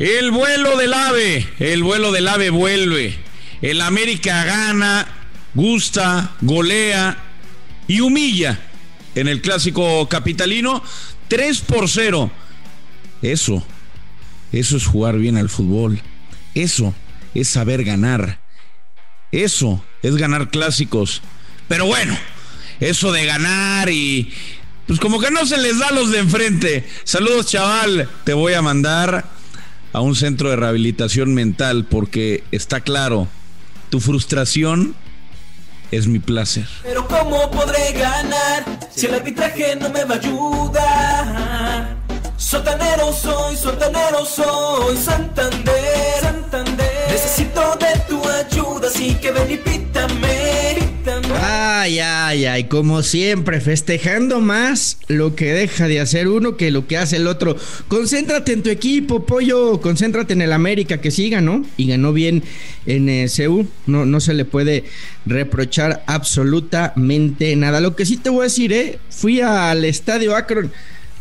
El vuelo del ave, el vuelo del ave vuelve. El América gana, gusta, golea y humilla en el clásico capitalino 3 por 0. Eso, eso es jugar bien al fútbol. Eso es saber ganar. Eso es ganar clásicos. Pero bueno, eso de ganar y pues como que no se les da a los de enfrente. Saludos chaval, te voy a mandar a un centro de rehabilitación mental porque está claro, tu frustración es mi placer. Pero ¿cómo podré ganar si el arbitraje no me va a ayudar? Sotanero soy, sotanero soy, Santander, Santander. Necesito de tu ayuda, así que ven y pítame. Ay, ay, ay, como siempre, festejando más lo que deja de hacer uno que lo que hace el otro. Concéntrate en tu equipo, pollo, concéntrate en el América, que sí ganó y ganó bien en eh, Seúl. No, no se le puede reprochar absolutamente nada. Lo que sí te voy a decir, eh, fui al estadio Akron.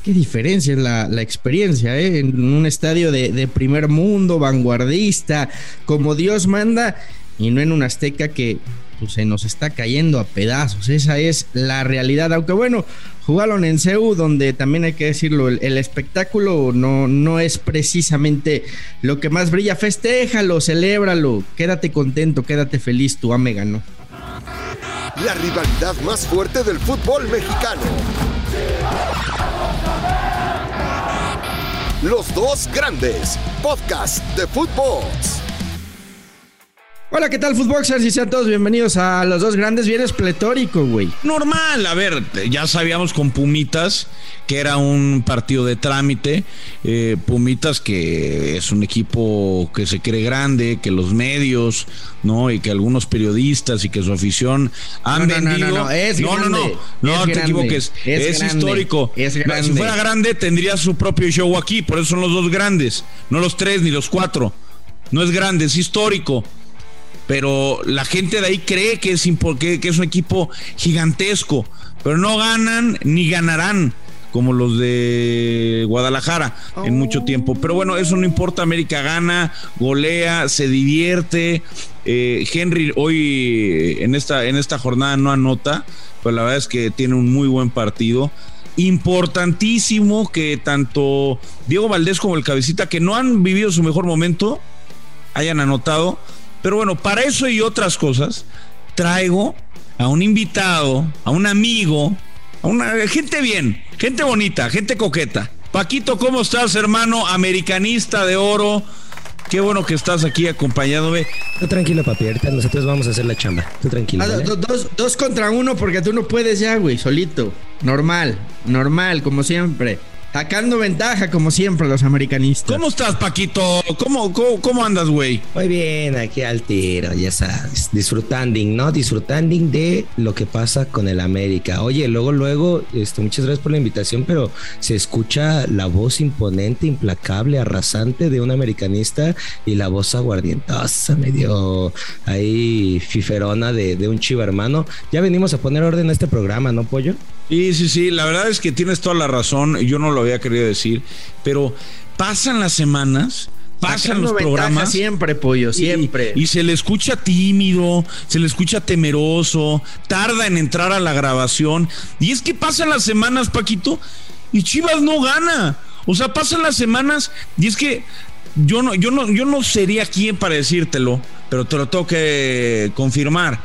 Qué diferencia es la, la experiencia, ¿eh? En un estadio de, de primer mundo, vanguardista, como Dios manda, y no en un Azteca que pues, se nos está cayendo a pedazos. Esa es la realidad. Aunque bueno, jugaron en CEU, donde también hay que decirlo, el, espectáculo no, no es precisamente lo que más brilla. Festéjalo, celébralo, quédate contento, quédate feliz, tu AME ganó. La rivalidad más fuerte del fútbol mexicano. Los dos grandes. Podcast de fútbol. Hola, ¿qué tal, Footboxers? Y sean todos bienvenidos a los dos grandes bienes pletórico, güey. Normal, a ver, ya sabíamos con Pumitas que era un partido de trámite. Eh, Pumitas que es un equipo que se cree grande, que los medios, ¿no? Y que algunos periodistas y que su afición han No, no, no, vendido. no, no, es no, no, grande, no, no es te grande, equivoques. es Es, grande, histórico. es Si grande. fuera grande, tendría su propio show aquí. Por eso son los dos grandes, no los tres ni los cuatro. No es grande, es histórico pero la gente de ahí cree que es, que, que es un equipo gigantesco, pero no ganan ni ganarán como los de Guadalajara en mucho tiempo. Pero bueno, eso no importa, América gana, golea, se divierte. Eh, Henry hoy en esta, en esta jornada no anota, pero la verdad es que tiene un muy buen partido. Importantísimo que tanto Diego Valdés como el Cabecita, que no han vivido su mejor momento, hayan anotado. Pero bueno, para eso y otras cosas, traigo a un invitado, a un amigo, a una gente bien, gente bonita, gente coqueta. Paquito, ¿cómo estás, hermano? Americanista de oro. Qué bueno que estás aquí acompañándome. Tú tranquilo, papi. Ahorita nosotros vamos a hacer la chamba. Tú tranquilo. Ah, dos, dos contra uno porque tú no puedes ya, güey, solito. Normal, normal, como siempre. Sacando ventaja, como siempre, los americanistas. ¿Cómo estás, Paquito? ¿Cómo, cómo, cómo andas, güey? Muy bien, aquí al tiro, ya sabes. Disfrutando, ¿no? Disfrutando de lo que pasa con el América. Oye, luego, luego, este, muchas gracias por la invitación, pero se escucha la voz imponente, implacable, arrasante de un americanista y la voz aguardientosa, medio ahí fiferona de, de un chiva hermano. Ya venimos a poner orden a este programa, ¿no, Pollo? Sí, sí, sí, la verdad es que tienes toda la razón, yo no lo había querido decir, pero pasan las semanas, pasan los programas. siempre, pollo, siempre. Y, y se le escucha tímido, se le escucha temeroso, tarda en entrar a la grabación. Y es que pasan las semanas, Paquito, y Chivas no gana. O sea, pasan las semanas y es que yo no, yo no, yo no sería quien para decírtelo, pero te lo tengo que confirmar.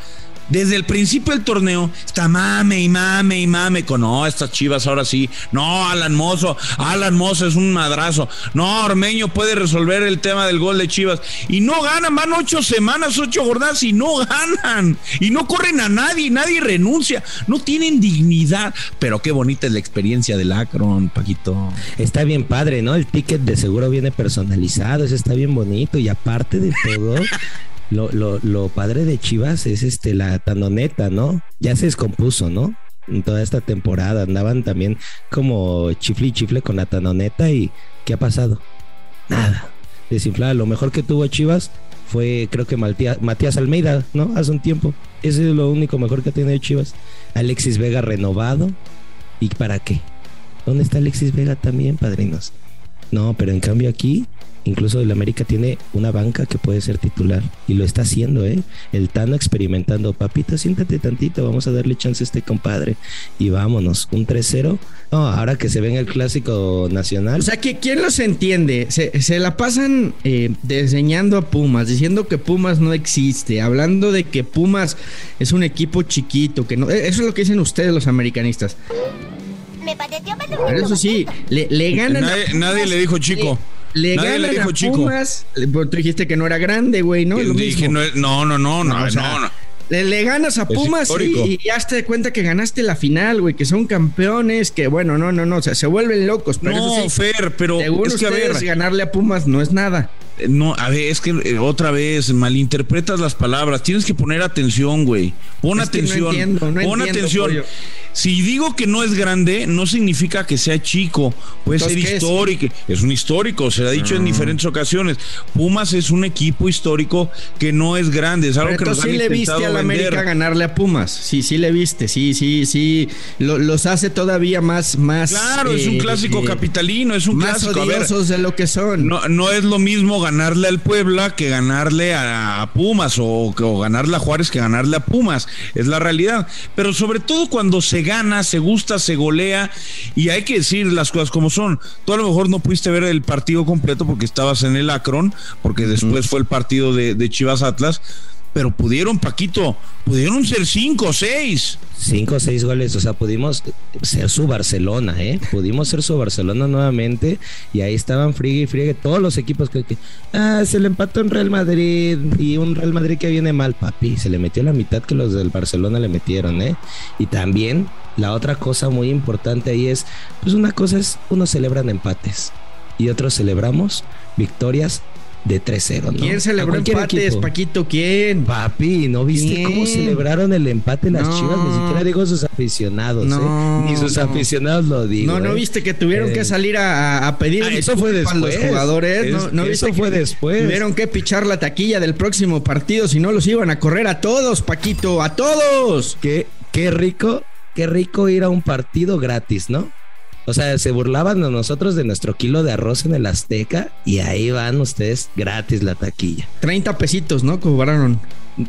Desde el principio del torneo está mame y mame y mame con no, estas chivas ahora sí. No, Alan Mozo, Alan Mozo es un madrazo. No, Ormeño puede resolver el tema del gol de Chivas. Y no ganan, van ocho semanas, ocho jornadas y no ganan. Y no corren a nadie, nadie renuncia. No tienen dignidad. Pero qué bonita es la experiencia del Akron, Paquito. Está bien padre, ¿no? El ticket de seguro viene personalizado, eso está bien bonito. Y aparte de todo, lo, padre de Chivas es este la tanoneta, ¿no? Ya se descompuso, ¿no? En toda esta temporada andaban también como chifle y chifle con la tanoneta y ¿qué ha pasado? Nada. Desinflada. Lo mejor que tuvo Chivas fue creo que Matías Almeida, ¿no? Hace un tiempo. Ese es lo único mejor que ha tenido Chivas. Alexis Vega renovado. ¿Y para qué? ¿Dónde está Alexis Vega también, padrinos? No, pero en cambio aquí Incluso el América tiene una banca que puede ser titular y lo está haciendo, ¿eh? El Tano experimentando, papito, siéntate tantito, vamos a darle chance a este compadre y vámonos, un 3-0. No, ahora que se ven el clásico nacional. O sea, que ¿quién los entiende? Se, la pasan eh, diseñando a Pumas, diciendo que Pumas no existe, hablando de que Pumas es un equipo chiquito, que no. Eso es lo que dicen ustedes los americanistas. Me pareció Pero eso sí, le, ganan. Nadie, le dijo chico. Le Nadie le dijo chico. Pumas. Tú dijiste que no era grande, güey, ¿no? Dije, no, no, no, no, no, no, Le, ganas a Pumas y, ya te das cuenta que ganaste la final, güey, que son campeones, que bueno, no, no, no, o sea, se vuelven locos. Pero no, Fer, pero es que a ver, ganarle a Pumas no es nada. Eh, no, a ver, es que eh, otra vez malinterpretas las palabras. Tienes que poner atención, güey. Pon atención. no entiendo, no pon atención. Si digo que no es grande, no significa que sea chico. Puede ser histórico. Es? un histórico, se ha dicho en ah. diferentes ocasiones. Pumas es un equipo histórico que no es grande. Es algo que nos sí le viste a la América ganarle a Pumas. Sí, sí le viste. Sí, sí, sí. los hace todavía más. más claro, es un eh, clásico eh, capitalino. Es un más clásico. Odiosos de lo que son. No, no es lo mismo ganarle al Puebla que ganarle a, Pumas o, o ganarle a Juárez que ganarle a Pumas. Es la realidad. Pero sobre todo cuando se gana, se gusta, se golea y hay que decir las cosas como son. Tú a lo mejor no pudiste ver el partido completo porque estabas en el Akron, porque después fue el partido de, de Chivas Atlas pero pudieron, Paquito, pudieron ser cinco o seis. Cinco o seis goles, o sea, pudimos ser su Barcelona, ¿eh? Pudimos ser su Barcelona nuevamente y ahí estaban friegue y friegue todos los equipos que, ah, se le empató en Real Madrid y un Real Madrid que viene mal, papi, se le metió la mitad que los del Barcelona le metieron, ¿eh? Y también la otra cosa muy importante ahí es, pues una cosa es, unos celebran empates y otros celebramos victorias de 3-0, ¿no? ¿Quién celebró empates, Paquito? ¿Quién? Papi, ¿no viste cómo celebraron el empate las chivas? Ni siquiera digo sus aficionados, ¿eh? Ni sus aficionados lo digo. No, ¿no ¿eh? viste que tuvieron que eh, salir a, pedir ah, eso fue después. los jugadores? ¿No, eso fue después. Tuvieron que pichar la taquilla del próximo partido, si no los iban a correr a todos, Paquito, a todos. Qué, qué rico, qué rico ir a un partido gratis, ¿no? O sea, se burlaban de nosotros de nuestro kilo de arroz en el Azteca y ahí van ustedes gratis la taquilla. 30 pesitos, ¿no? Cobraron.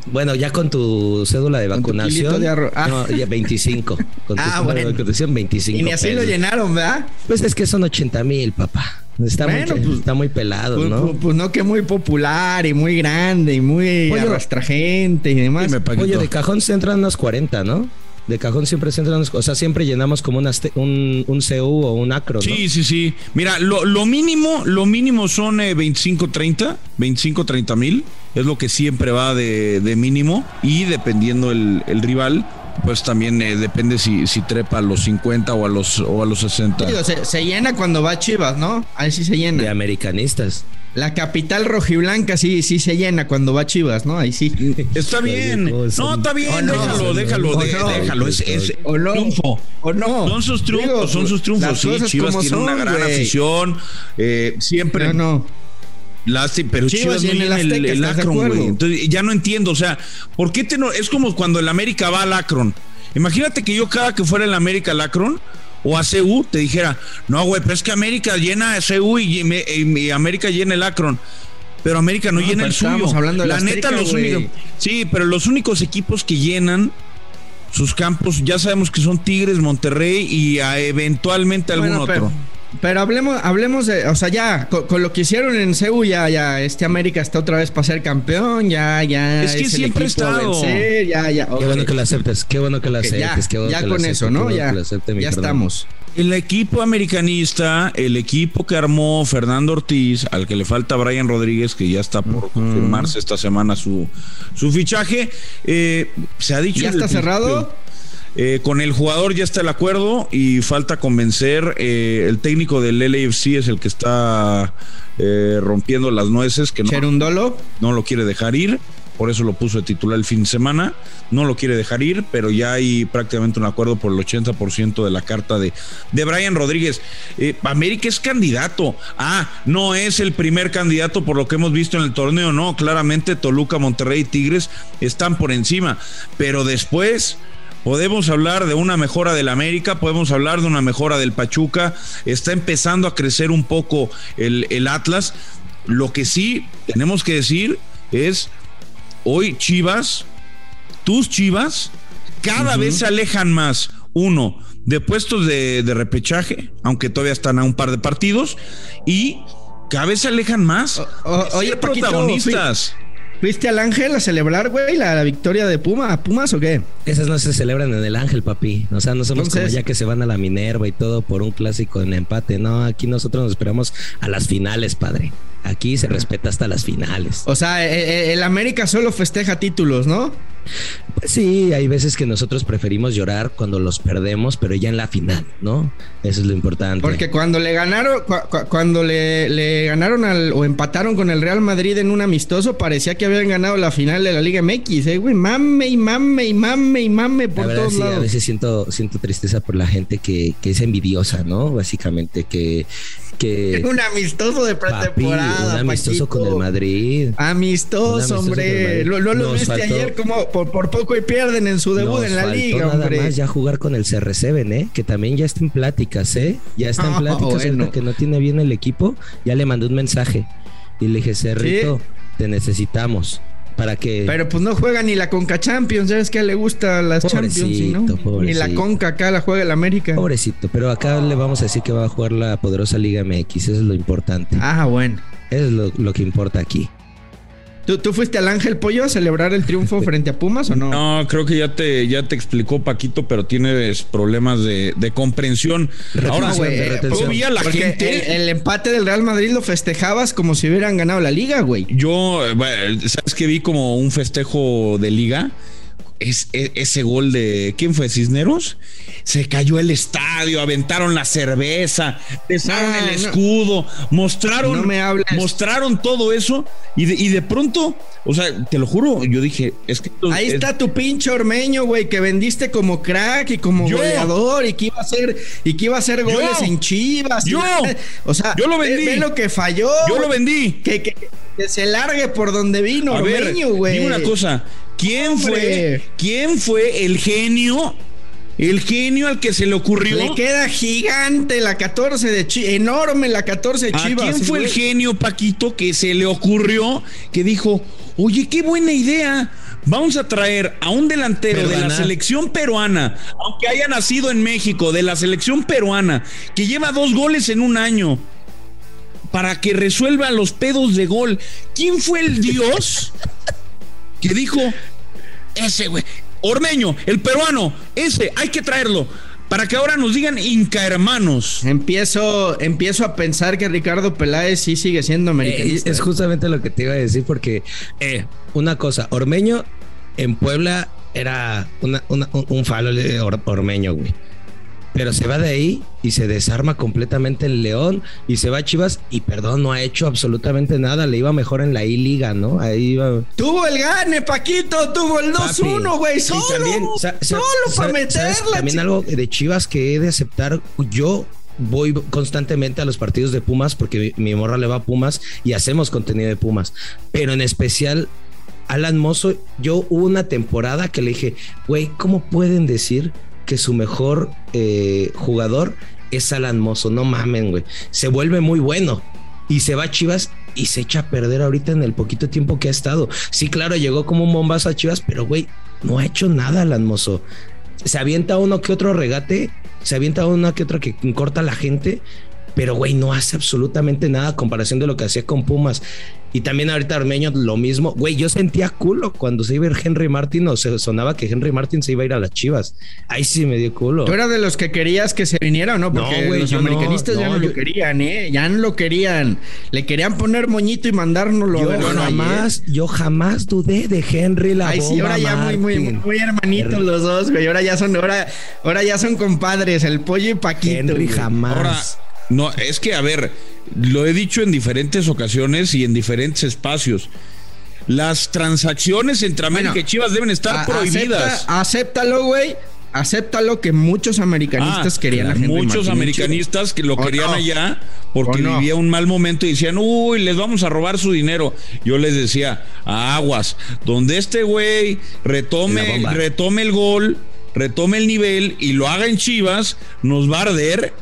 Bueno, ya con tu cédula de vacunación. De arroz. Ah. No, ya 25. Con tu ah, bueno. de vacunación, 25. Y ni así lo llenaron, ¿verdad? Pues es que son 80 mil, papá. Está, muy, pues, está muy pelado, pues, ¿no? Pues, pues, no, que muy popular y muy grande y muy arrastra gente y demás. Oye, de cajón se entran unos 40, ¿no? De cajón siempre se entran, o sea, siempre llenamos como un, un CU o un acro. ¿no? Sí, sí, sí. Mira, lo, lo mínimo, lo mínimo son 25, 30, 25, 30 mil. Es lo que siempre va de, de mínimo. Y dependiendo el, el rival, pues también eh, depende si, si trepa a los 50 o a los, o a los 60. se, se, llena cuando va Chivas, ¿no? Ahí sí se llena. De americanistas. La capital rojiblanca sí, sí se llena cuando va Chivas, ¿no? Ahí sí. Está bien. No, está bien. déjalo, déjalo, déjalo. Es, triunfo. O no. Son sus triunfos, son sus triunfos. Sí, Chivas tiene una gran afición. Eh, siempre. No, no. pero Chivas, no tiene el, el, Akron, güey. Entonces, ya no entiendo. O sea, ¿por qué te no? Es como cuando el América va al Akron. Imagínate que yo cada que fuera el América al Akron o a CU te dijera, no, güey, pero es que América llena a CU y, América llena el Akron. Pero América no, llena el suyo. Hablando de la, neta, los únicos. Sí, pero los únicos equipos que llenan sus campos, ya sabemos que son Tigres, Monterrey y eventualmente algún otro. Pero hablemos, hablemos de, o sea, ya, con, lo que hicieron en CEU, ya, ya, este América está otra vez para ser campeón, ya, ya. Es que siempre está. ya, ya. Qué bueno que lo aceptes, qué bueno que lo aceptes. ya, con eso, ¿no? Ya, ya estamos. El equipo americanista, el equipo que armó Fernando Ortiz, al que le falta Brian Rodríguez, que ya está por confirmarse esta semana su, su fichaje, eh, se ha dicho. ¿Ya está cerrado? Eh, con el jugador ya está el acuerdo y falta convencer. Eh, el técnico del LAFC es el que está eh, rompiendo las nueces. Que no, no lo quiere dejar ir. Por eso lo puso de titular el fin de semana. No lo quiere dejar ir, pero ya hay prácticamente un acuerdo por el 80% de la carta de, de Brian Rodríguez. América es candidato. Ah, no es el primer candidato por lo que hemos visto en el torneo. No, claramente Toluca, Monterrey y Tigres están por encima. Pero después Podemos hablar de una mejora del América, podemos hablar de una mejora del Pachuca. Está empezando a crecer un poco el, el Atlas. Lo que sí tenemos que decir es, hoy Chivas, tus Chivas, cada vez se alejan más, uno, de puestos de, de repechaje, aunque todavía están a un par de partidos, y cada vez se alejan más. O- o- oye, Paquito, protagonistas. ¿Fuiste al Ángel a celebrar, güey, la, la victoria de Puma, Pumas o qué? Esas no se celebran en el Ángel, papi. O sea, no somos Entonces- como ya que se van a la Minerva y todo por un clásico en empate. No, aquí nosotros nos esperamos a las finales, padre. Aquí se respeta hasta las finales. O sea, eh, eh, el América solo festeja títulos, ¿no? Pues sí, hay veces que nosotros preferimos llorar cuando los perdemos, pero ya en la final, ¿no? Eso es lo importante. Porque cuando le ganaron, cu- cu- cuando le, le ganaron al, o empataron con el Real Madrid en un amistoso, parecía que habían ganado la final de la Liga MX, eh, güey. Mame y mame y mame y mame La por verdad, todos sí, a lados. veces siento, siento tristeza por la gente que, que es envidiosa, ¿no? Básicamente, que, que Un amistoso de papi, pretemporada. un amistoso Paquito. con el Madrid. Amistoso, hombre. Madrid. Lo, lo, lo viste faltó- ayer como por, por poco y pierden en su debut Nos en la faltó liga, nada hombre. más ya jugar con el CR7, ¿eh? Que también ya está en pláticas, ¿eh? Ya está en Ah, pláticas, bueno. ahorita que no tiene bien el equipo. Ya le mandé un mensaje y le dije, Cerrito, te necesitamos para que... Pero pues no juega ni la Conca Champions, ¿sabes que le gusta las Champions? y ¿no? Pobrecito, Ni la pobrecito. Conca acá la juega el América. Pobrecito, pero acá le vamos a decir que va a jugar la poderosa Liga MX, eso es lo importante. Ah, bueno. Eso es lo, lo que importa aquí. ¿Tú, tú fuiste al Ángel Pollo a celebrar el triunfo frente a Pumas o no? No, creo que ya te, ya te explicó Paquito, pero tienes problemas de, de comprensión. Ahora, güey, de eh, yo vi a la gente. El, el empate del Real Madrid lo festejabas como si hubieran ganado la liga, güey. Yo, eh, ¿sabes que vi como un festejo de liga? Es, e- ese gol de. ¿Quién fue? ¿Cisneros? Se cayó el estadio, aventaron la cerveza, besaron No, el no. escudo, mostraron. No me hables. Mostraron todo eso y de, y de pronto, o sea, te lo juro, yo dije, es que. esto Ahí es- está tu pinche ormeño, güey, que vendiste como crack y como Yo. goleador y que iba a hacer y que iba a hacer goles Yo. en Chivas. Yo. o sea, Yo lo ve- vendí. Ve, lo que falló. Yo lo vendí. Que, que- que se largue por donde vino A Ormeño, güey. dime una cosa. ¿Quién Hombre. fue? ¿Quién fue el genio? El genio al que se le ocurrió. Le queda gigante la 14 de Chivas, enorme la 14 de ¿A Chivas. quién fue el genio, Paquito, que se le ocurrió que dijo, oye, qué buena idea? Vamos a traer a un delantero de la selección peruana, aunque haya nacido en México, de la selección peruana, que lleva dos goles en un año, para que resuelva los pedos de gol. ¿Quién fue el dios que dijo, ese güey, Ormeño, el peruano, ese, hay que traerlo, para que ahora nos digan Inca hermanos? Empiezo, empiezo a pensar que Ricardo Peláez sí sigue siendo Eh, americanista. es justamente lo que te iba a decir porque eh, una cosa, Ormeño en Puebla era una- una- un, un falo de or- Ormeño, güey. Pero se va de ahí y se desarma completamente el León y se va a Chivas y perdón, no ha hecho absolutamente nada. Le iba mejor en la I-Liga, ¿no? Ahí iba. Tuvo el gane, Paquito, tuvo el 2-1, güey, solo, también, solo para meterla. También algo de Chivas que he de aceptar. Yo voy constantemente a los partidos de Pumas porque mi, mi morra le va a Pumas y hacemos contenido de Pumas. Pero en especial, Alan Mozo, yo hubo una temporada que le dije, güey, ¿cómo pueden decir que su mejor eh, jugador es Alan Mozo? No mamen, güey. Se vuelve muy bueno y se va a Chivas y se echa a perder ahorita en el poquito tiempo que ha estado. Sí, claro, llegó como un bombazo a Chivas, pero güey, no ha hecho nada Alan Mozo. Se avienta uno que otro regate, se avienta uno que otro que corta la gente, pero güey, no hace absolutamente nada a comparación de lo que hacía con Pumas. Y también ahorita Armeño lo mismo. Güey, yo sentía culo cuando se iba a ir Henry Martin o se sonaba que Henry Martin se iba a ir a las Chivas. Ahí sí me dio culo. ¿Tú eras de los que querías que se viniera o no? Porque No, güey, los no, americanistas ya no, no lo yo- querían, ¿eh? Ya no lo querían. Le querían poner moñito y mandárnoslo Yo a ver. jamás, yo jamás dudé de Henry la Ay, sí, bomba ahora ya muy, muy, muy hermanitos los dos, güey. Ahora ya son, ahora, ahora ya son compadres, el pollo y Paquito. Henry güey. jamás. Ahora, no, es que, a ver, lo he dicho en diferentes ocasiones y en diferentes espacios. Las transacciones entre América Bueno, y Chivas deben estar A- prohibidas. acepta- acéptalo, güey. Acéptalo que muchos americanistas Ah, querían a muchos americanistas que lo ¿O querían no? allá porque vivía un mal momento y decían, uy, les vamos a robar su dinero. Yo les decía, aguas, donde este güey retome, retome el gol, retome el nivel y lo haga en Chivas, nos va a arder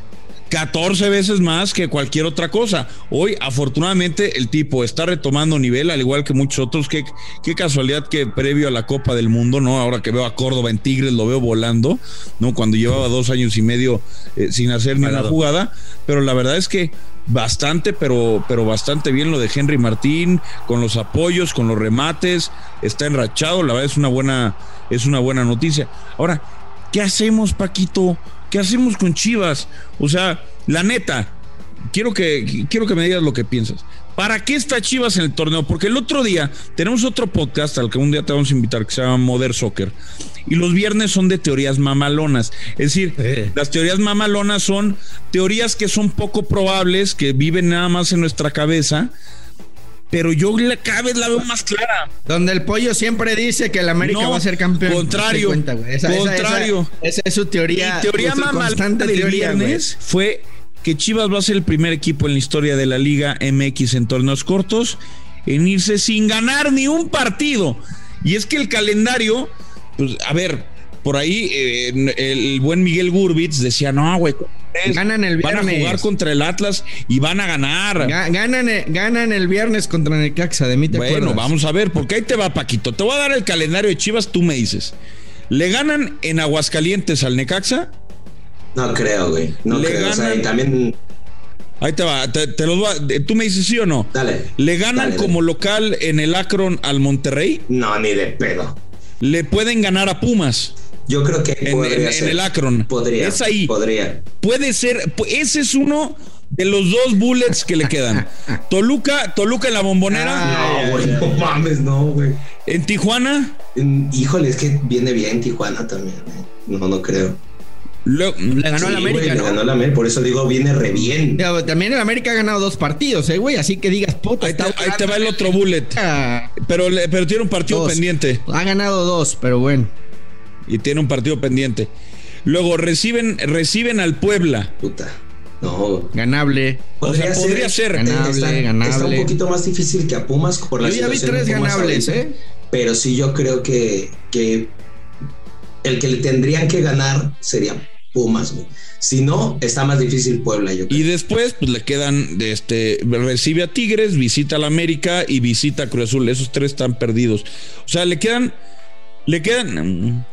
14 veces más que cualquier otra cosa. Hoy, afortunadamente, el tipo está retomando nivel, al igual que muchos otros. Qué, qué casualidad que previo a la Copa del Mundo, ¿no? Ahora que veo a Córdoba en Tigres, lo veo volando, ¿no? Cuando llevaba dos años y medio eh, sin hacer ni una jugada. Pero la verdad es que bastante, pero, pero bastante bien lo de Henry Martín, con los apoyos, con los remates, está enrachado, la verdad es una buena, es una buena noticia. Ahora, ¿qué hacemos, Paquito? ¿Qué hacemos con Chivas? O sea, la neta, quiero que, quiero que me digas lo que piensas. ¿Para qué está Chivas en el torneo? Porque el otro día tenemos otro podcast al que un día te vamos a invitar que se llama Modern Soccer. Y los viernes son de teorías mamalonas. Es decir, Eh. las teorías mamalonas son teorías que son poco probables, que viven nada más en nuestra cabeza. Pero yo la- cada vez la veo más clara. Donde el pollo siempre dice que el América No, va a ser campeón. contrario, cuenta. Esa- contrario. Esa, esa es su teoría. Mi teoría constante del viernes fue que Chivas va a ser el primer equipo en la historia de la Liga MX en torneos cortos en irse sin ganar ni un partido. Y es que el calendario, pues a ver, por ahí eh, el buen Miguel Gurbitz decía, no, güey. Ganan el van a viernes. jugar contra el Atlas y van a ganar. Ga- Ganan, eh, ganan el viernes contra Necaxa, de mí te Bueno, acuerdas. vamos a ver, porque ahí te va, Paquito. Te voy a dar el calendario de Chivas, tú me dices. ¿Le ganan en Aguascalientes al Necaxa? No creo, güey. No Le creo. O sea, ganan- y también. Ahí te va, te, te los voy a- tú me dices sí o no. Dale. ¿Le ganan Dale, como local en el Akron al Monterrey? No, ni de pedo. ¿Le pueden ganar a Pumas Yo creo que en, podría en- en ser. el Akron? Podría. Es ahí. Podría. Puede ser, ese es uno de los dos bullets que le quedan. Toluca, Toluca en la bombonera, No, güey. No mames, no, güey. en Tijuana. Híjole, es que viene bien Tijuana también. eh. No, no creo. luego- Le ganó Sí, al América, güey, le ¿no? ganó la América, por eso digo, viene re bien. También el América ha ganado dos partidos, eh, güey. Así que digas, puta, ahí, te, está ahí te va el otro bullet. Ah, Pero, le- pero tiene un partido Dos. pendiente. Ha ganado dos, pero bueno. Y tiene un partido pendiente. Luego reciben, reciben al Puebla. Puta. No. Ganable. O sea, podría ser. Ganable, está, ganable. Está un poquito más difícil que a Pumas por la Yo ya vi tres ganables, ahorita. ¿eh? Pero sí yo creo que, que el que le tendrían que ganar sería Pumas, güey. Si no, está más difícil Puebla, yo creo. Y después, pues le quedan, de este, recibe a Tigres, visita al América y visita a Cruz Azul. Esos tres están perdidos. O sea, le quedan, le quedan,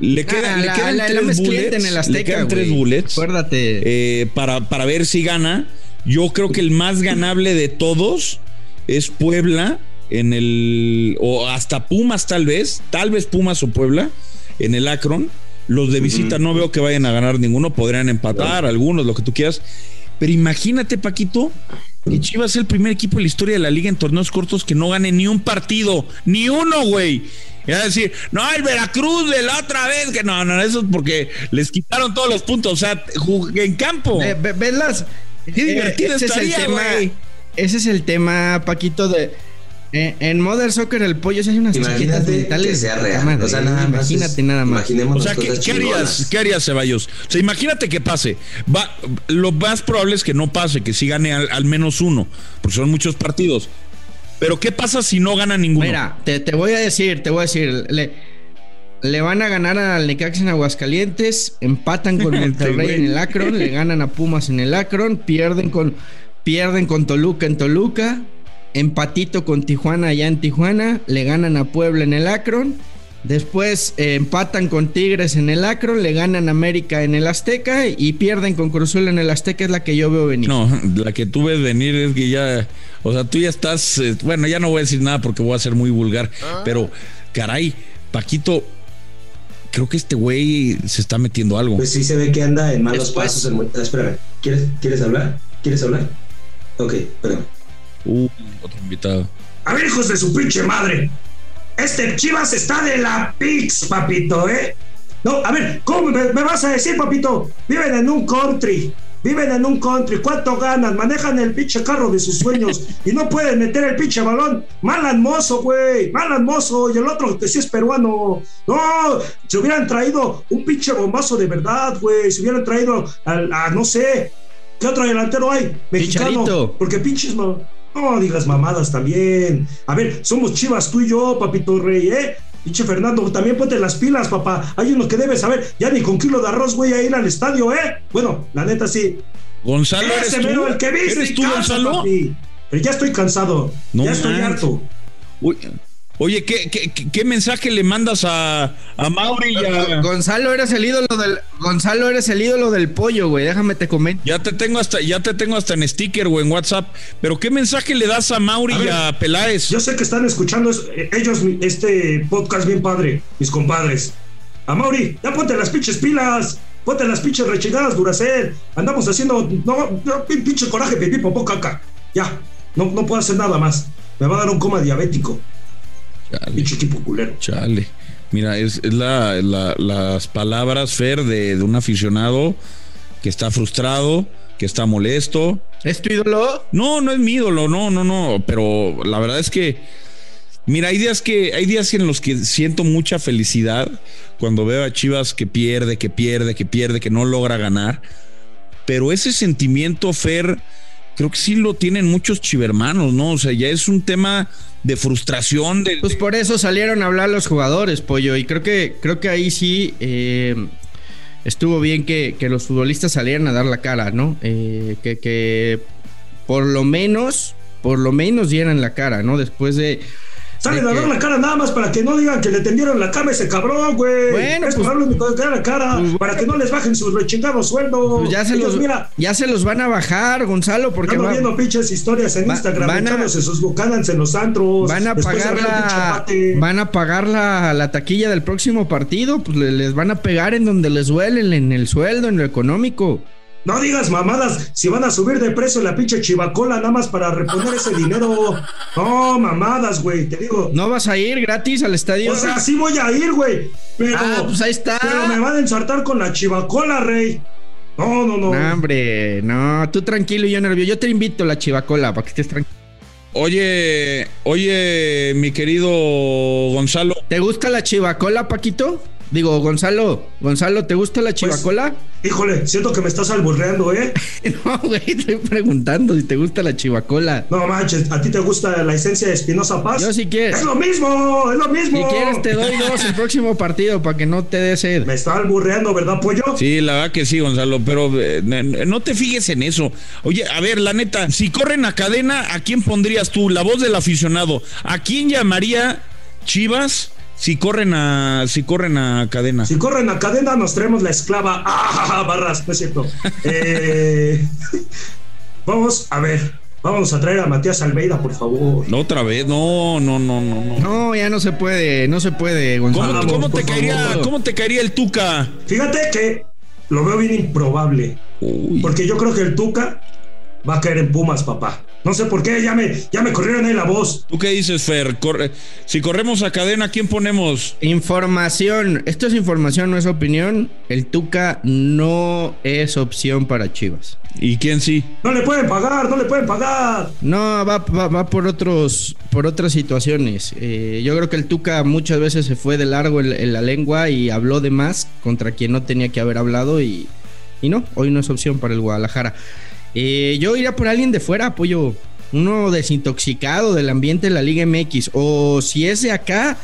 le quedan, Ah, le la- quedan la- tres bullets, en el le Azteca, quedan güey. tres bullets Acuérdate. eh, para, para ver si gana. Yo creo que el más ganable de todos es Puebla en el, o hasta Pumas tal vez, tal vez Pumas o Puebla en el Akron. Los de visita no veo que vayan a ganar ninguno, podrían empatar algunos, lo que tú quieras. Pero imagínate, Paquito, que Chivas es el primer equipo de la historia de la liga en torneos cortos que no gane ni un partido, ni uno, güey. Y va a decir, no, el Veracruz de la otra vez, que no, no, eso es porque les quitaron todos los puntos, o sea, jugué en campo. Ve- ve- ¿Ves las? Qué divertido ese estaría, es el tema. güey. Ese es el tema, Paquito, de. Eh, en Modern Soccer el pollo se hace unas chaquetas Imagínate mentales. que sea real. madre, o sea, nada más. Imagínate es- nada más. Imaginemos O sea, las ¿qué, harías. ¿qué harías, Ceballos? O sea, imagínate que pase. Va, lo más probable es que no pase, que sí gane al, al menos uno, porque son muchos partidos. Pero ¿qué pasa si no gana ninguno? Mira, te, te voy a decir, te voy a decir. Le, le van a ganar al Necaxa en Aguascalientes, empatan con Monterrey en el Akron, le ganan a Pumas en el Akron, pierden con, pierden con Toluca en Toluca, empatito con Tijuana allá en Tijuana, le ganan a Puebla en el Akron, después eh, empatan con Tigres en el Akron, le ganan a América en el Azteca y pierden con Cruzul en el Azteca, es la que yo veo venir. No, la que tú ves venir es que ya, o sea, tú ya estás, eh, bueno, ya no voy a decir nada porque voy a ser muy vulgar, pero caray, Paquito, creo que este güey se está metiendo algo. Pues sí se ve que anda en malos Después- pasos. ah, espérame, ¿quieres, ¿quieres hablar? ¿Quieres hablar? Ok, espérame. Uh, otro invitado. A ver, hijos de su pinche madre. Este Chivas está de la Pix, papito, ¿eh? No, a ver, ¿cómo me, me vas a decir, papito? Viven en un country. Viven en un country. ¿Cuánto ganan? Manejan el pinche carro de sus sueños y no pueden meter el pinche balón. Malan mozo, güey. Malan mozo. Y el otro que sí es peruano. No, se hubieran traído un pinche bombazo de verdad, güey. Se hubieran traído a, no sé. ¿Qué otro delantero hay? Mexicano. Chicharito. Porque pinches, ma- no digas mamadas también. A ver, somos chivas tú y yo, papito rey, ¿eh? Pinche Fernando, también ponte las pilas, papá. Hay uno que debe saber. Ya ni con kilo de arroz voy a ir al estadio, ¿eh? Bueno, la neta sí. Gonzalo, ¿eres tú? mero, el que viste ¿Eres tú, casa, Gonzalo? papi. Pero ya estoy cansado. No ya estoy harto. Uy, Oye, ¿qué, qué, qué- mensaje le mandas a, a Mauri y a... Gonzalo eres el ídolo del Gonzalo eres el ídolo del pollo, güey. Déjame te comento. Ya te tengo hasta, ya te tengo hasta en sticker o en WhatsApp. Pero ¿qué mensaje le das a Mauri A y ver, a Peláez? Yo sé que están escuchando es- eh, ellos este podcast bien padre, mis compadres. A Mauri, ya ponte las pinches pilas. Ponte las pinches rechigadas, Duracel. Andamos haciendo. No, no, pin- pinche coraje, pipí, popó, caca. Ya, no, no puedo hacer nada más. Me va a dar un coma diabético. Chale, Pinche equipo culero. chale. Mira, es, es la, la- las palabras, Fer, de, de un aficionado que está frustrado, que está molesto. ¿Es tu ídolo? No, no es mi ídolo, no, no, no. Pero la verdad es que, mira, hay días que, hay días en los que siento mucha felicidad cuando veo a Chivas que pierde, que pierde, que pierde, que no logra ganar. Pero ese sentimiento, Fer, creo que sí lo tienen muchos chivermanos, ¿no? O sea, ya es un tema de frustración, de, Pues por eso salieron a hablar los jugadores, pollo. Y creo que, creo que ahí sí eh, estuvo bien que, que los futbolistas salieran a dar la cara, ¿no? Eh, que, que por lo menos, por lo menos dieran la cara, ¿no? Después de. Salen de a dar la cara nada más para que no digan que le tendieron la cama a ese cabrón, güey. Bueno, es pues- para lo único que dar la cara, pues, para que no les bajen sus rechingados sueldos. Pues ya se, Ellos, los, mira, ya se los van a bajar, Gonzalo, porque va- viendo pinches historias en va- Instagram, van a- echándose sus en los antros. van a pagar la, van a pagar la, la taquilla del próximo partido, pues le- les van a pegar en donde les duele, en el sueldo, en lo económico. No digas mamadas, si van a subir de precio la pinche chivacola nada más para reponer ese dinero. No, mamadas, güey, te digo. ¿No vas a ir gratis al estadio? O sea, sí voy a ir, güey. Pero, Ah, pues ahí está. pero me van a ensartar con la chivacola, rey. No, no, no. No, hombre, no, tú tranquilo y yo nervioso. Yo te invito a la chivacola para que estés tranquilo. Oye, oye, mi querido Gonzalo, ¿Te gusta la chivacola, Paquito? Digo, Gonzalo, Gonzalo, ¿te gusta la Pues, chivacola? Híjole, siento que me estás alburreando, ¿eh? no, güey, estoy preguntando si te gusta la chivacola. No manches, ¿a ti te gusta la esencia de Espinosa Paz? Yo si quieres. Es lo mismo, es lo mismo. Si quieres te doy dos el próximo partido para que no te dé sed. Me está alburreando, ¿verdad, pollo? Sí, la verdad que sí, Gonzalo, pero eh, no te fijes en eso. Oye, a ver, la neta, si corren a cadena, ¿a quién pondrías tú? La voz del aficionado. ¿A quién llamaría Chivas si corren a si corren a cadena? Si corren a cadena, nos traemos la esclava. ¡Ah, barras! No es cierto. Eh, vamos a ver. Vamos a traer a Matías Almeida, por favor. No, otra vez, no, no, no, no, no. No, ya no se puede, no se puede, ¿Cómo, Gonzalo. Vamos, cómo te caería. ¿Cómo te caería el Tuca? Fíjate que lo veo bien improbable. Uy. Porque yo creo que el Tuca va a caer en Pumas, papá. No sé por qué, ya me, ya me corrieron ahí la voz. ¿Tú qué dices, Fer? Corre- si corremos a cadena, ¿quién ponemos? Información, esto es información, no es opinión. El Tuca no es opción para Chivas. ¿Y quién sí? No le pueden pagar, no le pueden pagar. No, va, va, va por otros, por otras situaciones. Eh, yo creo que el Tuca muchas veces se fue de largo en, en la lengua y habló de más contra quien no tenía que haber hablado y, y no, hoy no es opción para el Guadalajara. Eh, yo iría por alguien de fuera, apoyo. Uno desintoxicado del ambiente de la Liga MX. O si es de acá,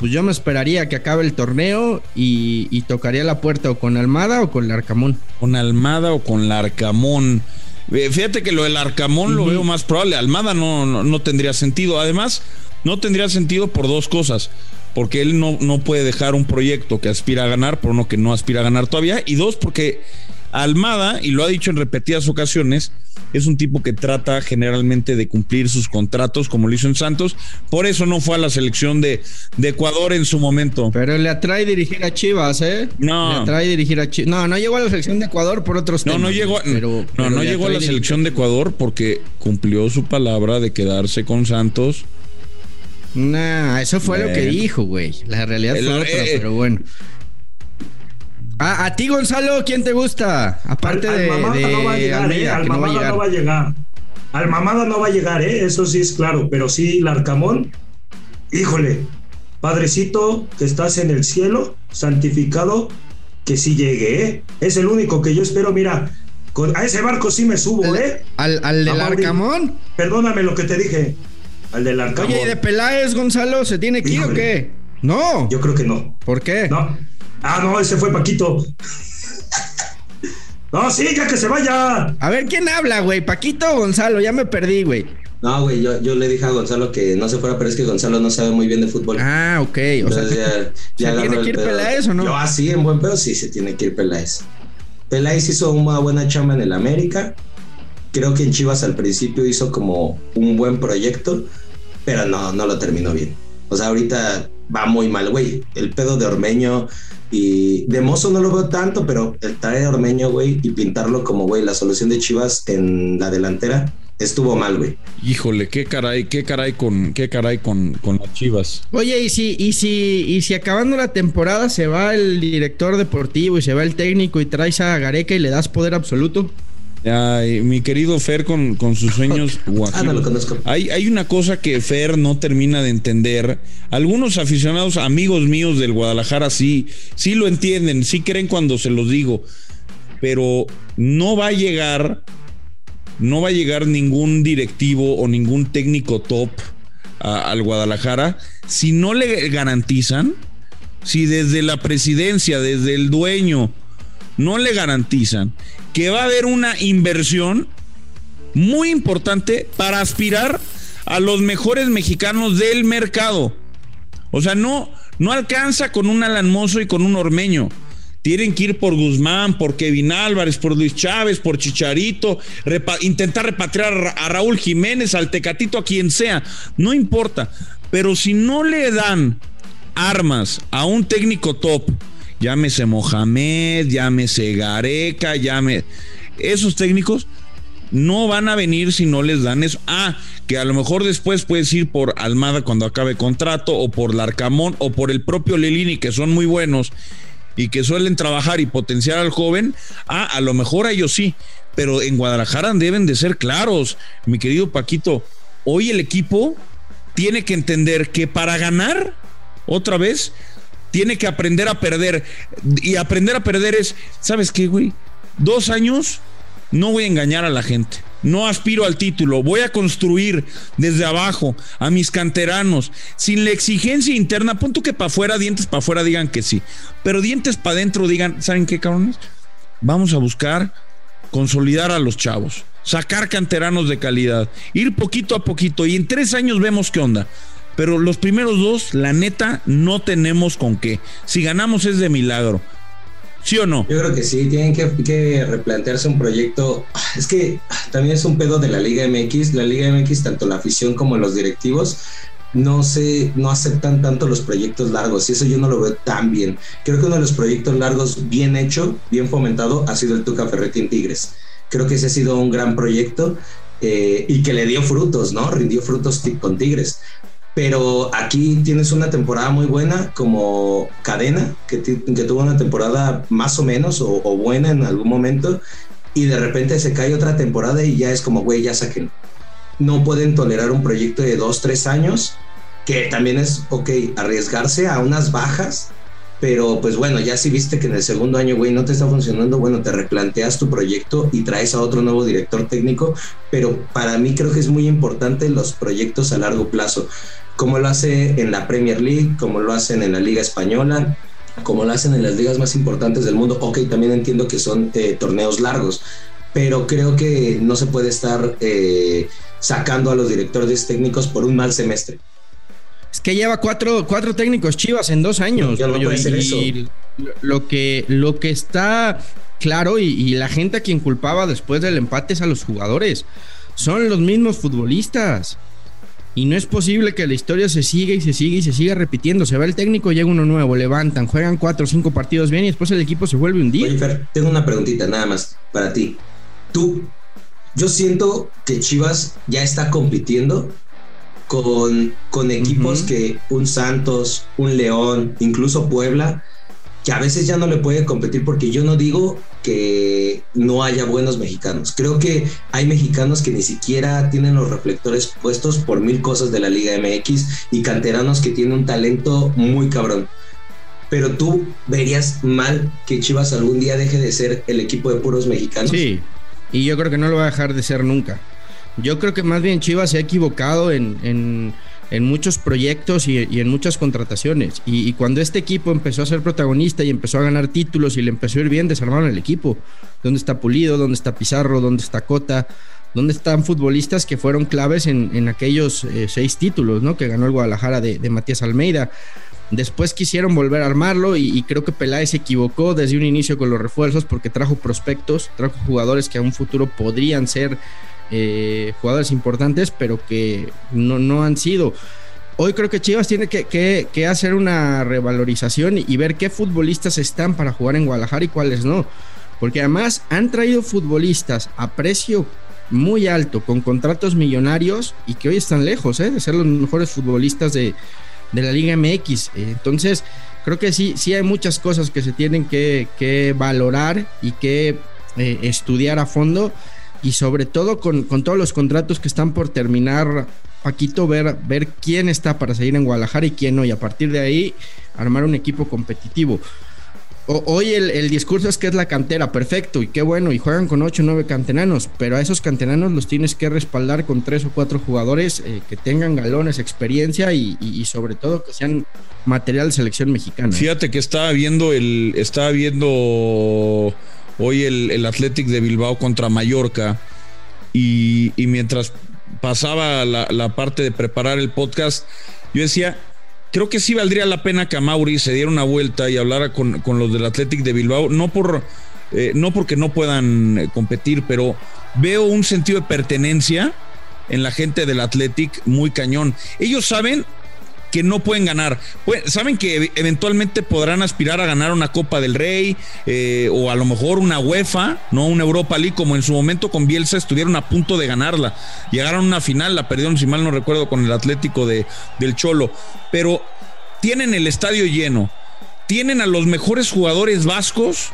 pues yo me esperaría que acabe el torneo y, y tocaría la puerta o con Almada o con Larcamón. ¿Con Almada o con Larcamón? Eh, Fíjate que lo del Arcamón lo veo más probable. Almada no, no, no tendría sentido. Además, no tendría sentido por dos cosas. Porque él no, no puede dejar un proyecto que aspira a ganar por uno que no aspira a ganar todavía. Y dos, porque Almada, y lo ha dicho en repetidas ocasiones, es un tipo que trata generalmente de cumplir sus contratos como lo hizo en Santos. Por eso no fue a la selección de, de Ecuador en su momento. Pero le atrae dirigir a Chivas, ¿eh? No. Le atrae dirigir a Chivas. No, no llegó a la selección de Ecuador por otros No, temas. no llegó, a- pero- no, pero no le llegó a la selección de. Ecuador porque cumplió su palabra de quedarse con Santos. Nah, eso fue lo que dijo, güey. La realidad fue otra, eh, pero bueno. Ah, a ti, Gonzalo, ¿quién te gusta? Aparte al, de, al mamada de no va a llegar, Almeida, ¿eh? Al que no va a mamada llegar. no va a llegar. Al mamada no va a llegar, ¿eh? Eso sí es claro. Pero sí, Larcamón, híjole, Padrecito que estás en el cielo, santificado, que sí llegue, ¿eh? Es el único que yo espero, mira. con- a ese barco sí me subo, ¿eh? ¿Al, al del. Arcamón? Perdóname lo que te dije. Al del Arcamón. Oye, ¿y de Peláez, Gonzalo, se tiene que ir o qué? No. Yo creo que no. ¿Por qué? No. Ah, no, ese fue Paquito. No, sí, ya que se vaya. A ver, ¿quién habla, güey? ¿Paquito o Gonzalo? Ya me perdí, güey. No, güey, yo, yo le dije a Gonzalo que no se fuera, pero es que Gonzalo no sabe muy bien de fútbol. Ah, ok. O sea, ya, ya ¿se tiene que ir. Peláez o no? Yo así, en buen pedo, sí se tiene que ir Peláez. Peláez hizo una buena chamba en el América. Creo que en Chivas al principio hizo como un buen proyecto, pero no, no lo terminó bien. O sea, ahorita va muy mal, güey. El pedo de Ormeño y de Mozo no lo veo tanto, pero el traer a Ormeño, güey, y pintarlo como, güey, la solución de Chivas en la delantera estuvo mal, güey. Híjole, qué caray, qué caray con, qué caray con, con las chivas. Oye, y si, y si, y si acabando la temporada se va el director deportivo y se va el técnico y traes a Gareca y le das poder absoluto. Ay, mi querido Fer con, con sus sueños guajiros. Ah, no lo conozco. Hay, hay una cosa que Fer no termina de entender. Algunos aficionados, amigos míos del Guadalajara, sí, sí lo entienden, sí creen cuando se los digo. Pero no va a llegar, no va a llegar ningún directivo o ningún técnico top a- al Guadalajara si no le garantizan, si desde la presidencia, desde el dueño, no le garantizan que va a haber una inversión muy importante para aspirar a los mejores mexicanos del mercado. O sea, no, no alcanza con un Alan Mozo y con un Ormeño. Tienen que ir por Guzmán, por Kevin Álvarez, por Luis Chávez, por Chicharito, intentar repatriar a Raúl Jiménez, al Tecatito, a quien sea. No importa. Pero si no le dan armas a un técnico top, llámese Mohamed, llámese Gareca, llame. Esos técnicos no van a venir si no les dan eso. Ah, que a lo mejor después puedes ir por Almada cuando acabe contrato, o por Larcamón, o por el propio Lelini, que son muy buenos y que suelen trabajar y potenciar al joven. Ah, a lo mejor a ellos sí, pero en Guadalajara deben de ser claros, mi querido Paquito. Hoy el equipo tiene que entender que para ganar, otra vez, tiene que aprender a perder. Y aprender a perder es, ¿sabes qué, güey? Dos años, no voy a engañar a la gente. No aspiro al título. Voy a construir desde abajo a mis canteranos. Sin la exigencia interna, punto que para afuera, dientes para afuera digan que sí. Pero dientes para adentro digan, ¿saben qué, cabrones? Vamos a buscar consolidar a los chavos. Sacar canteranos de calidad. Ir poquito a poquito. Y en tres años vemos qué onda. Pero los primeros dos, la neta, no tenemos con qué. Si ganamos es de milagro. ¿Sí o no? Yo creo que sí, tienen que, replantearse un proyecto. Es que también es un pedo de la Liga MX. La Liga MX, tanto la afición como los directivos, no se, no aceptan tanto los proyectos largos. Y eso yo no lo veo tan bien. Creo que uno de los proyectos largos bien hecho, bien fomentado, ha sido el Tuca Ferretti en Tigres. Creo que ese ha sido un gran proyecto eh, y que le dio frutos, ¿no? Rindió frutos con Tigres. Pero aquí tienes una temporada muy buena como Cadena, que, que tuvo una temporada más o menos o, o buena en algún momento, y de repente se cae otra temporada y ya es como, güey, ya saquen. No pueden tolerar un proyecto de dos, tres años, que también es, ok, arriesgarse a unas bajas, pero pues bueno, ya si viste que en el segundo año, güey, no te está funcionando, bueno, te replanteas tu proyecto y traes a otro nuevo director técnico, pero para mí creo que es muy importante los proyectos a largo plazo como lo hace en la Premier League, como lo hacen en la Liga Española, como lo hacen en las ligas más importantes del mundo. Ok, también entiendo que son eh, torneos largos, pero creo que no se puede estar eh, sacando a los directores técnicos por un mal semestre. Es que lleva cuatro, cuatro técnicos chivas en dos años. Ya no Pollo, puede ser eso. Lo que, lo que está claro y, y la gente a quien culpaba después del empate es a los jugadores. Son los mismos futbolistas. Y no es posible que la historia se siga y se siga y se siga repitiendo. Se va el técnico, llega uno nuevo, levantan, juegan cuatro o cinco partidos bien y después el equipo se vuelve un día. Oye, Fer, tengo una preguntita nada más para ti. Tú, yo siento que Chivas ya está compitiendo con, con equipos que un Santos, un León, incluso Puebla, que a veces ya no le puede competir porque yo no digo que no haya buenos mexicanos. Creo que hay mexicanos que ni siquiera tienen los reflectores puestos por mil cosas de la Liga MX y canteranos que tienen un talento muy cabrón. Pero tú verías mal que Chivas algún día deje de ser el equipo de puros mexicanos. Sí, y yo creo que no lo va a dejar de ser nunca. Yo creo que más bien Chivas se ha equivocado en, en, en muchos proyectos y, en muchas contrataciones. Y, cuando este equipo empezó a ser protagonista y empezó a ganar títulos y le empezó a ir bien, desarmaron el equipo. ¿Dónde está Pulido? ¿Dónde está Pizarro? ¿Dónde está Cota? ¿Dónde están futbolistas que fueron claves en, aquellos eh, seis títulos ¿no? que ganó el Guadalajara de, de Matías Almeida? Después quisieron volver a armarlo y, creo que Peláez se equivocó desde un inicio con los refuerzos porque trajo prospectos, trajo jugadores que a un futuro podrían ser eh, jugadores importantes, pero que no, no han sido. Hoy creo que Chivas tiene que, hacer una revalorización y ver qué futbolistas están para jugar en Guadalajara y cuáles no. Porque además han traído futbolistas a precio muy alto, con contratos millonarios y que hoy están lejos ¿eh? de ser los mejores futbolistas de, de la Liga MX. Entonces, creo que sí, sí hay muchas cosas que se tienen que, valorar y que eh, estudiar a fondo. Y sobre todo con, todos los contratos que están por terminar, Paquito, ver, ver quién está para seguir en Guadalajara y quién no. Y a partir de ahí, armar un equipo competitivo hoy el, discurso es que es la cantera, perfecto, y qué bueno, y juegan con 8 o 9 cantenanos, pero a esos cantenanos los tienes que respaldar con 3 o 4 jugadores eh, que tengan galones, experiencia y, sobre todo que sean material de selección mexicana. Fíjate que estaba viendo el, estaba viendo hoy el, el Athletic de Bilbao contra Mallorca y, mientras pasaba la, la parte de preparar el podcast, yo decía, creo que sí valdría la pena que a Mauri se diera una vuelta y hablara con, los del Athletic de Bilbao, no por eh, no porque no puedan eh, competir, pero veo un sentido de pertenencia en la gente del Athletic muy cañón. Ellos saben que no pueden ganar. Saben que eventualmente podrán aspirar a ganar una Copa del Rey eh, o a lo mejor una UEFA, no una Europa League, como en su momento con Bielsa estuvieron a punto de ganarla. Llegaron a una final, la perdieron, si mal no recuerdo, con el Atlético de, del Cholo. Pero tienen el estadio lleno, tienen a los mejores jugadores vascos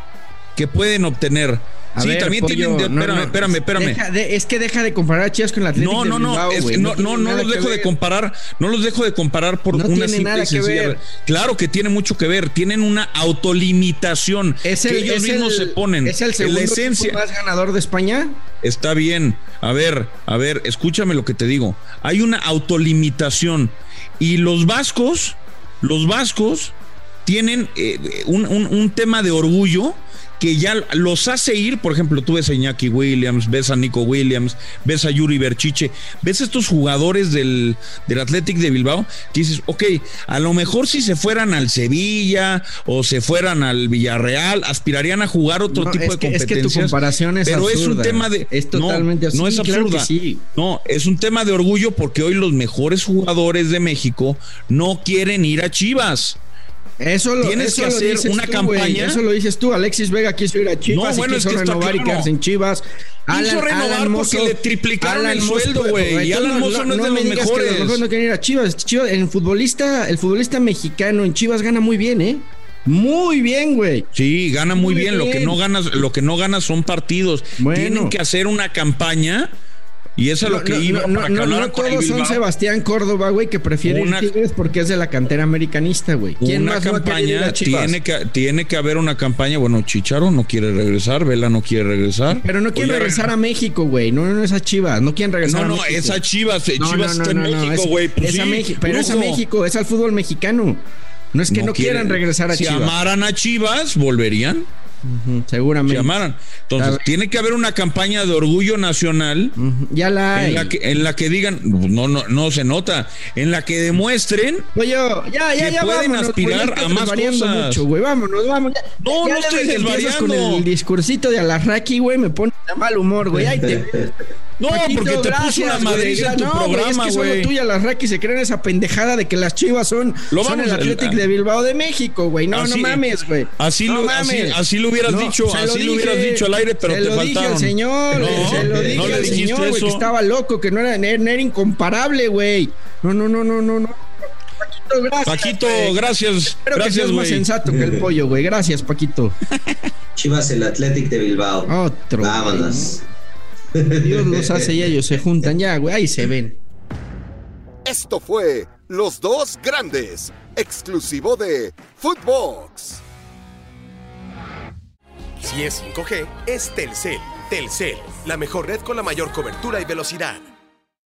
que pueden obtener sí, también tienen. espérame, espérame, espérame. es que deja de comparar a Chivas con la Atlético. No, no, no, no, no, no, los dejo de comparar. No los dejo de comparar por una simple que Claro que tiene mucho que ver. Tienen una autolimitación es el, que ellos mismos se ponen. ¿Es el segundo esencia, más ganador de España? Está bien. A ver, a ver, escúchame lo que te digo. Hay una autolimitación. Y los vascos, los vascos tienen eh, un, un, un tema de orgullo que ya los hace ir, por ejemplo, tú ves a Iñaki Williams, ves a Nico Williams, ves a Yuri Berchiche, ves a estos jugadores del, del Athletic de Bilbao, que dices, ok, a lo mejor si se fueran al Sevilla o se fueran al Villarreal, aspirarían a jugar otro tipo de competencias. Es que tu comparación es pero es un tema de... Es totalmente no, No es absurda. No, es un tema de orgullo porque hoy los mejores jugadores de México no quieren ir a Chivas. Eso lo, Tienes que hacer una campaña. Eso lo dices tú. Alexis Vega quiso ir a Chivas no, bueno, y quiso es que renovar y quedarse en Chivas. Alan, quiso renovar Alan Mozo, porque le triplicaron el sueldo, güey. Y Alan Mozo no, es de los mejores. los no quieren ir a Chivas. Chivas. El futbolista, el futbolista mexicano en Chivas gana muy bien, ¿eh? Muy bien, güey. Sí, gana muy, bien. Lo que no ganas, lo que no ganas son partidos. Tienen que hacer una campaña y eso es lo que iba no, no, no todos son Sebastián Córdoba, güey, que prefiere ir Tigres porque es de la cantera americanista, güey. ¿Quién una más campaña tiene que tiene que haber una campaña, bueno, Chicharo no quiere regresar, Vela no quiere regresar. Pero no quiere regresar a México, güey. No, no es a Chivas, no quieren regresar no, no, es a Chivas, Chivas está en México, güey. Pues pero es a México, es al fútbol mexicano. No es que no, quieran regresar a Chivas. Si amaran a Chivas, volverían seguramente. Llamaran. Entonces, tiene que haber una campaña de orgullo nacional. Ya la hay. En la, que, digan, no, no, no se nota, en la que demuestren Oye, ya, ya, que pueden aspirar a más cosas. Mucho, güey. Vámonos, vamos. no, no estoy desvariando. con el discursito de Alarraqui, güey, me pone de mal humor, güey. te... No, porque te puso una madriza en tu programa, güey. Es que solo tú y Alarraqui se creen esa pendejada de que las chivas son, son el Athletic de Bilbao de México, güey. No, no mames, güey. Así, lo, así lo hubieras dicho, así lo, hubieras dicho al aire, pero te lo faltaron. Dije señor, se lo dije no al señor, güey, que estaba loco, que no era, era incomparable, güey. No, no, no, no, no, no. Paquito, gracias. Paquito, gracias. gracias, que más sensato que el pollo, güey. Gracias, Paquito. Chivas, el Athletic de Bilbao. Otro. Vámonos. Dios los hace y ellos se juntan ya, güey. Ahí se ven. Esto fue Los Dos Grandes, exclusivo de Footbox. Si es 5G, es Telcel. Telcel, la mejor red con la mayor cobertura y velocidad.